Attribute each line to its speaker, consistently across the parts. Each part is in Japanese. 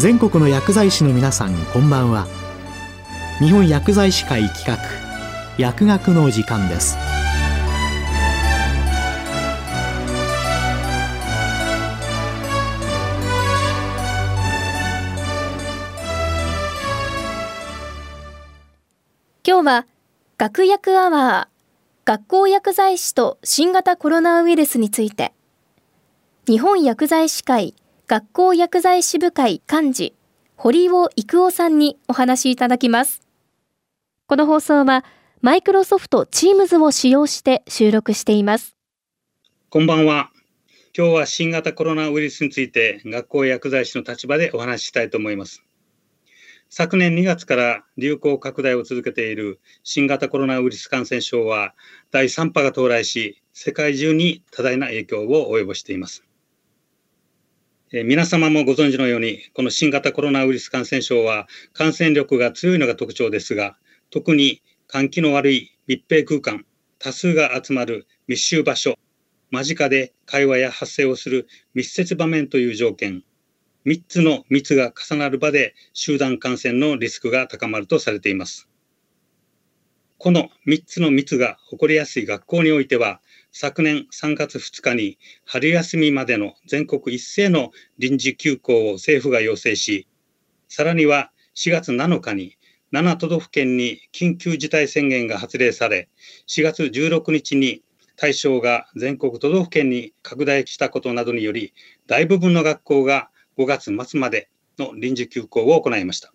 Speaker 1: 全国の薬剤師の皆さんこんばんは。日本薬剤師会企画薬学の時間です。
Speaker 2: 今日は学薬アワー学校薬剤師と新型コロナウイルスについて。日本薬剤師会学校薬剤師部会幹事堀尾育夫さんにお話しいただきます。この放送はマイクロソフト Teams を使用して収録しています。
Speaker 3: こんばんは。今日は新型コロナウイルスについて学校薬剤師の立場でお話ししたいと思います。昨年2月から流行拡大を続けている新型コロナウイルス感染症は第3波が到来し世界中に多大な影響を及ぼしています。皆様もご存知のようにこの新型コロナウイルス感染症は感染力が強いのが特徴ですが特に換気の悪い密閉空間多数が集まる密集場所間近で会話や発生をする密接場面という条件3つの密が重なる場で集団感染のリスクが高まるとされています。この3つの密が起こりやすい学校においては、昨年3月2日に春休みまでの全国一斉の臨時休校を政府が要請し、さらには4月7日に7都道府県に緊急事態宣言が発令され、4月16日に対象が全国都道府県に拡大したことなどにより、大部分の学校が5月末までの臨時休校を行いました。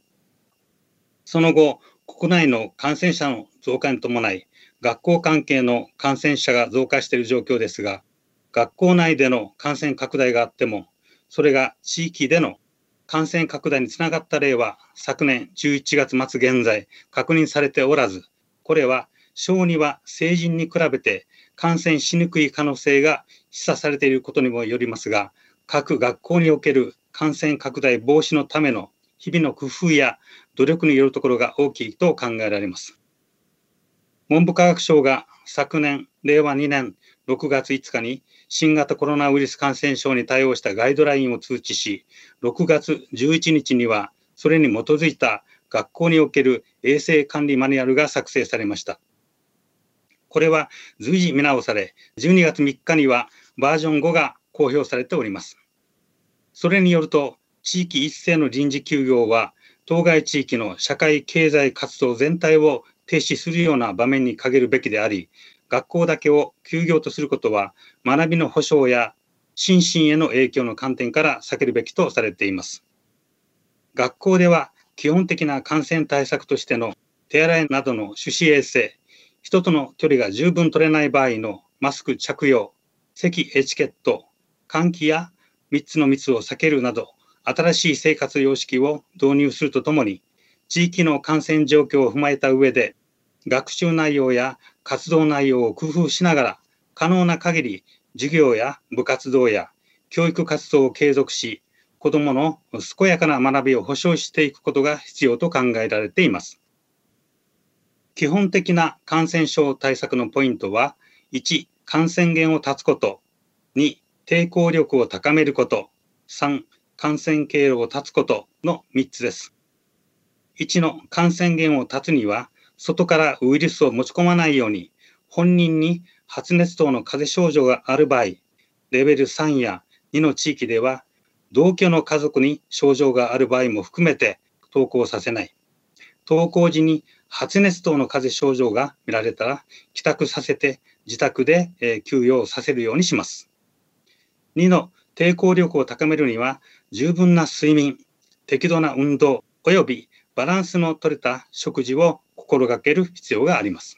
Speaker 3: その後、国内の感染者の増加に伴い、学校関係の感染者が増加している状況ですが、学校内での感染拡大があっても、それが地域での感染拡大につながった例は昨年11月末現在確認されておらず、これは小児は成人に比べて感染しにくい可能性が示唆されていることにもよりますが、各学校における感染拡大防止のための日々の工夫や努力によるところが大きいと考えられます。文部科学省が昨年、令和2年6月5日に新型コロナウイルス感染症に対応したガイドラインを通知し、6月11日にはそれに基づいた学校における衛生管理マニュアルが作成されました。これは随時見直され、12月3日にはバージョン5が公表されております。それによると、地域一斉の臨時休業は、当該地域の社会経済活動全体を停止するような場面に限るべきであり、学校だけを休業とすることは、学びの保障や心身への影響の観点から避けるべきとされています。学校では基本的な感染対策としての手洗いなどの手指衛生、人との距離が十分取れない場合のマスク着用、席エチケット、換気や3つの密を避けるなど、新しい生活様式を導入するとともに、地域の感染状況を踏まえた上で、学習内容や活動内容を工夫しながら、可能な限り授業や部活動や教育活動を継続し、子どもの健やかな学びを保障していくことが必要と考えられています。基本的な感染症対策のポイントは、1、感染源を断つこと、2、抵抗力を高めること、3、感染経路を断つことの3つです。1の感染源を断つには、外からウイルスを持ち込まないように、本人に発熱等の風邪症状がある場合、レベル3や2の地域では、同居の家族に症状がある場合も含めて登校させない。登校時に発熱等の風邪症状が見られたら、帰宅させて自宅で休養させるようにします。2の抵抗力を高めるには十分な睡眠、適度な運動及びバランスの取れた食事を心がける必要があります。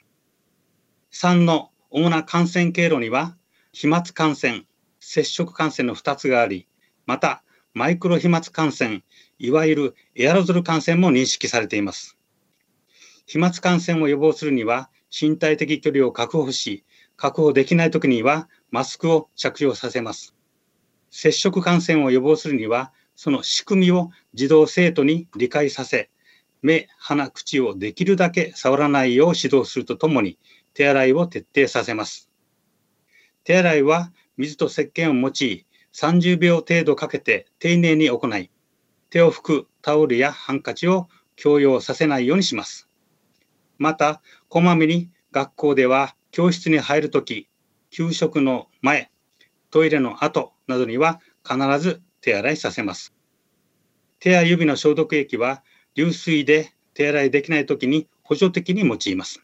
Speaker 3: 3の主な感染経路には飛沫感染、接触感染の2つがあり、またマイクロ飛沫感染、いわゆるエアロゾル感染も認識されています。飛沫感染を予防するには身体的距離を確保し、確保できないときにはマスクを着用させます。接触感染を予防するには、その仕組みを児童生徒に理解させ、目、鼻、口をできるだけ触らないよう指導するとともに、手洗いを徹底させます。手洗いは水と石鹸を用い、30秒程度かけて丁寧に行い、手を拭くタオルやハンカチを共用させないようにします。また、こまめに学校では教室に入るとき、給食の前、トイレの後などには必ず手洗いさせます。手や指の消毒液は流水で手洗いできないときに補助的に用います。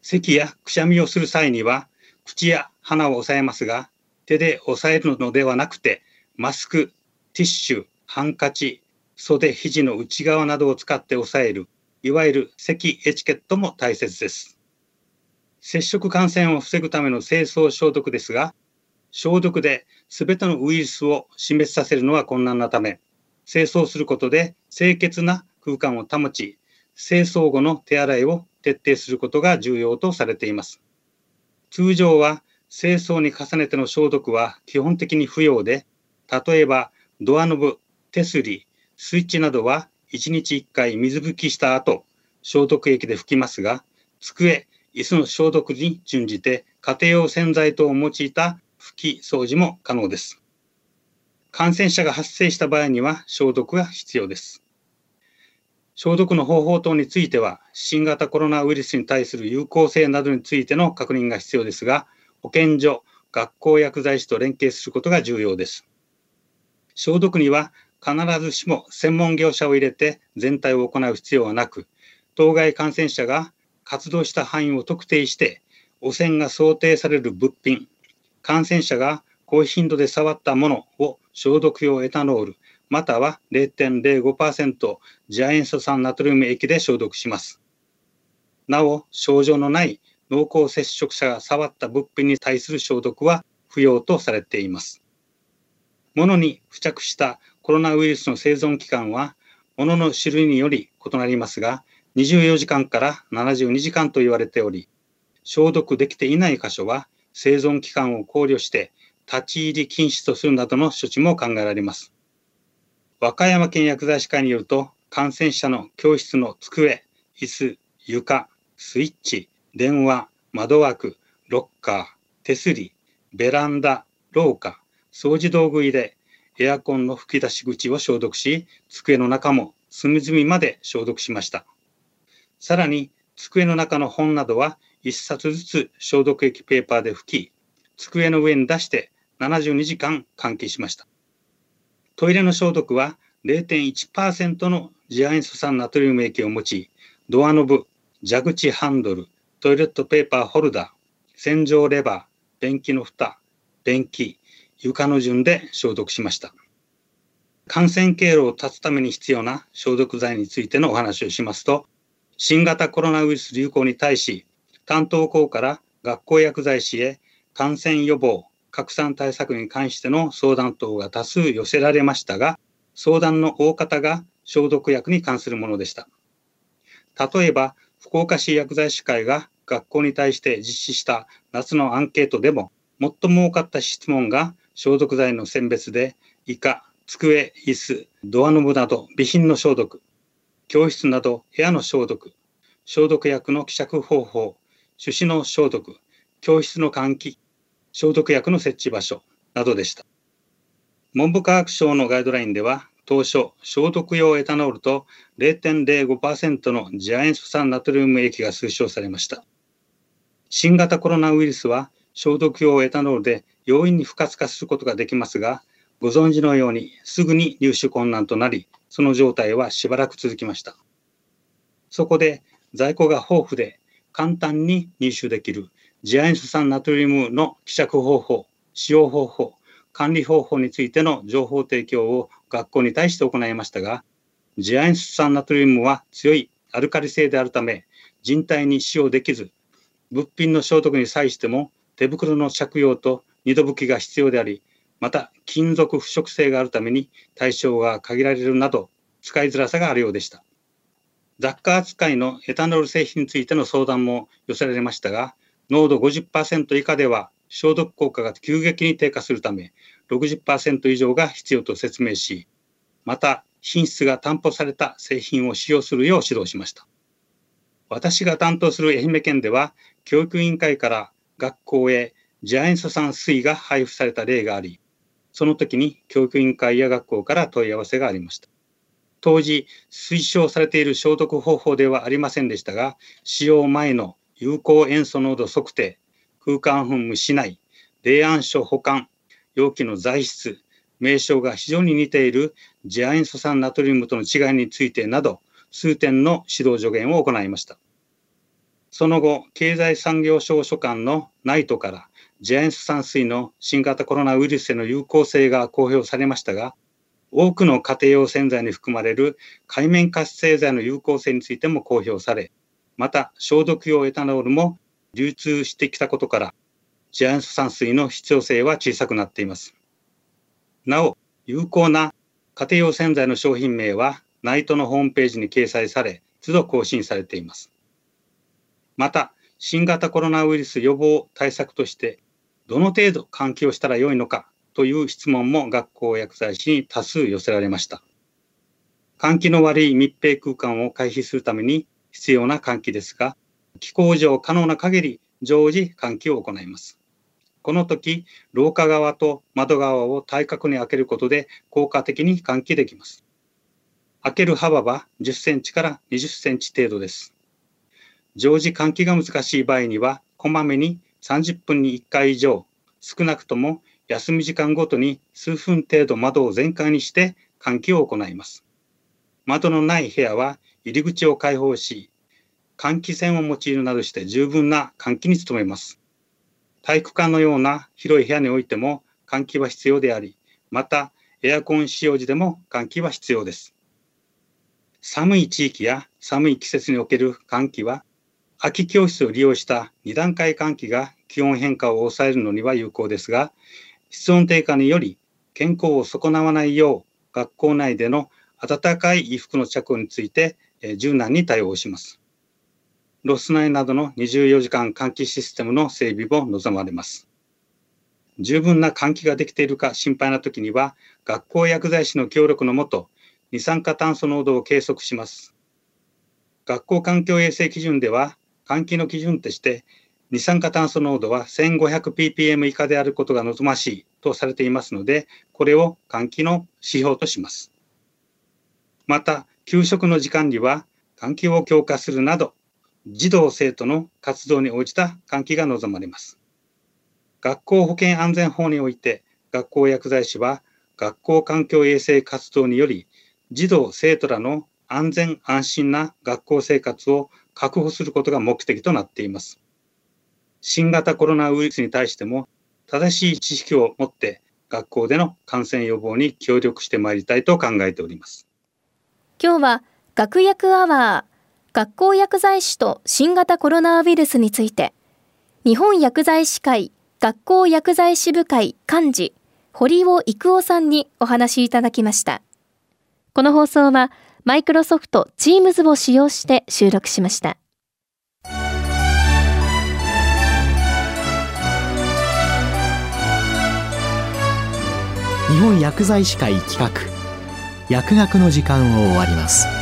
Speaker 3: 咳やくしゃみをする際には口や鼻を押さえますが、手で押さえるのではなくて、マスク、ティッシュ、ハンカチ、袖、肘の内側などを使って押さえる、いわゆる咳エチケットも大切です。接触感染を防ぐための清掃消毒ですが、消毒で全てのウイルスを死滅させるのは困難なため、清掃することで清潔な空間を保ち、清掃後の手洗いを徹底することが重要とされています。通常は清掃に重ねての消毒は基本的に不要で、例えばドアノブ、手すり、スイッチなどは1日1回水拭きした後、消毒液で拭きますが、机、椅子の消毒に準じて家庭用洗剤等を用いた拭き掃除も可能です。感染者が発生した場合には消毒が必要です。消毒の方法等については、新型コロナウイルスに対する有効性などについての確認が必要ですが、保健所、学校薬剤師と連携することが重要です。消毒には必ずしも専門業者を入れて全体を行う必要はなく、当該感染者が活動した範囲を特定して、汚染が想定される物品、感染者が高頻度で触ったものを消毒用エタノール、または0.05%ジア塩素酸ナトリウム液で消毒します。なお、症状のない濃厚接触者が触った物品に対する消毒は不要とされています。物に付着したコロナウイルスの生存期間は、物の種類により異なりますが、24時間から72時間と言われており、消毒できていない箇所は生存期間を考慮して立ち入り禁止とするなどの処置も考えられます。和歌山県薬剤師会によると、感染者の教室の机、椅子、床、スイッチ、電話、窓枠、ロッカー、手すり、ベランダ、廊下、掃除道具入れ、エアコンの吹き出し口を消毒し、机の中も隅々まで消毒しました。さらに、机の中の本などは1冊ずつ消毒液ペーパーで拭き、机の上に出して72時間換気しました。トイレの消毒は0.1%の次亜塩素酸ナトリウム液を用い、ドアノブ、蛇口ハンドル、トイレットペーパーホルダー、洗浄レバー、便器の蓋、便器、床の順で消毒しました。感染経路を断つために必要な消毒剤についてのお話をしますと、新型コロナウイルス流行に対し、担当校から学校薬剤師へ感染予防、拡散対策に関しての相談等が多数寄せられましたが、相談の大方が消毒薬に関するものでした。例えば、福岡市薬剤師会が学校に対して実施した夏のアンケートでも、最も多かった質問が消毒剤の選別で、以下、机、椅子、ドアノブなど備品の消毒、教室など部屋の消毒、消毒薬の希釈方法、手指の消毒、教室の換気、消毒薬の設置場所などでした。文部科学省のガイドラインでは、当初、消毒用エタノールと0.05%の次亜塩素酸ナトリウム液が推奨されました。新型コロナウイルスは消毒用エタノールで容易に不活化することができますが、ご存知のようにすぐに入手困難となり、その状態はしばらく続きました。そこで在庫が豊富で簡単に入手できる次亜塩素酸ナトリウムの希釈方法、使用方法、管理方法についての情報提供を学校に対して行いましたが、次亜塩素酸ナトリウムは強いアルカリ性であるため、人体に使用できず、物品の消毒に際しても手袋の着用と二度拭きが必要であり、また金属腐食性があるために対象が限られるなど使いづらさがあるようでした。雑貨扱いのエタノール製品についての相談も寄せられましたが、濃度50%以下では消毒効果が急激に低下するため、60%以上が必要と説明し、また品質が担保された製品を使用するよう指導しました。私が担当する愛媛県では、教育委員会から学校へジャイン素酸水が配布された例があり、その時に教育委員会や学校から問い合わせがありました。当時推奨されている消毒方法ではありませんでしたが使用前の有効塩素濃度測定空間噴霧しない冷暗所保管容器の材質名称が非常に似ている次亜塩素酸ナトリウムとの違いについてなど数点の指導助言を行いました。その後経済産業省所管のナイトから次亜塩素酸水の新型コロナウイルスへの有効性が公表されましたが多くの家庭用洗剤に含まれる海面活性剤の有効性についても公表されまた消毒用エタノールも流通してきたことから次亜塩素酸水の必要性は小さくなっていますなお有効な家庭用洗剤の商品名はナイトのホームページに掲載され都度更新されていますまた新型コロナウイルス予防対策としてどの程度換気をしたらよいのかという質問も学校薬剤師に多数寄せられました。換気の悪い密閉空間を回避するために必要な換気ですが、気候上可能な限り常時換気を行います。この時、廊下側と窓側を対角に開けることで効果的に換気できます。開ける幅は10センチから20センチ程度です。常時換気が難しい場合には、こまめに30分に1回以上、少なくとも休み時間ごとに数分程度窓を全開にして換気を行います。窓のない部屋は入り口を開放し、換気扇を用いるなどして十分な換気に努めます。体育館のような広い部屋においても換気は必要であり、またエアコン使用時でも換気は必要です。寒い地域や寒い季節における換気は、空き教室を利用した2段階換気が気温変化を抑えるのには有効ですが、室温低下により健康を損なわないよう学校内での暖かい衣服の着用について柔軟に対応します。ロス内などの24時間換気システムの整備も望まれます。十分な換気ができているか心配な時には学校薬剤師の協力のもと二酸化炭素濃度を計測します。学校環境衛生基準では換気の基準として二酸化炭素濃度は 1500ppm 以下であることが望ましいとされていますので、これを換気の指標とします。また、給食の時間には換気を強化するなど、児童生徒の活動に応じた換気が望まれます。学校保健安全法において、学校薬剤師は学校環境衛生活動により、児童生徒らの安全安心な学校生活を確保することが目的となっています。新型コロナウイルスに対しても正しい知識を持って学校での感染予防に協力してまいりたいと考えております
Speaker 2: 今日は学薬アワー学校薬剤師と新型コロナウイルスについて日本薬剤師会学校薬剤師部会幹事堀尾育夫さんにお話しいただきました。この放送はマイクロソフト Teams を使用して収録しました。
Speaker 1: 日本薬剤師会企画。薬学の時間を終わります。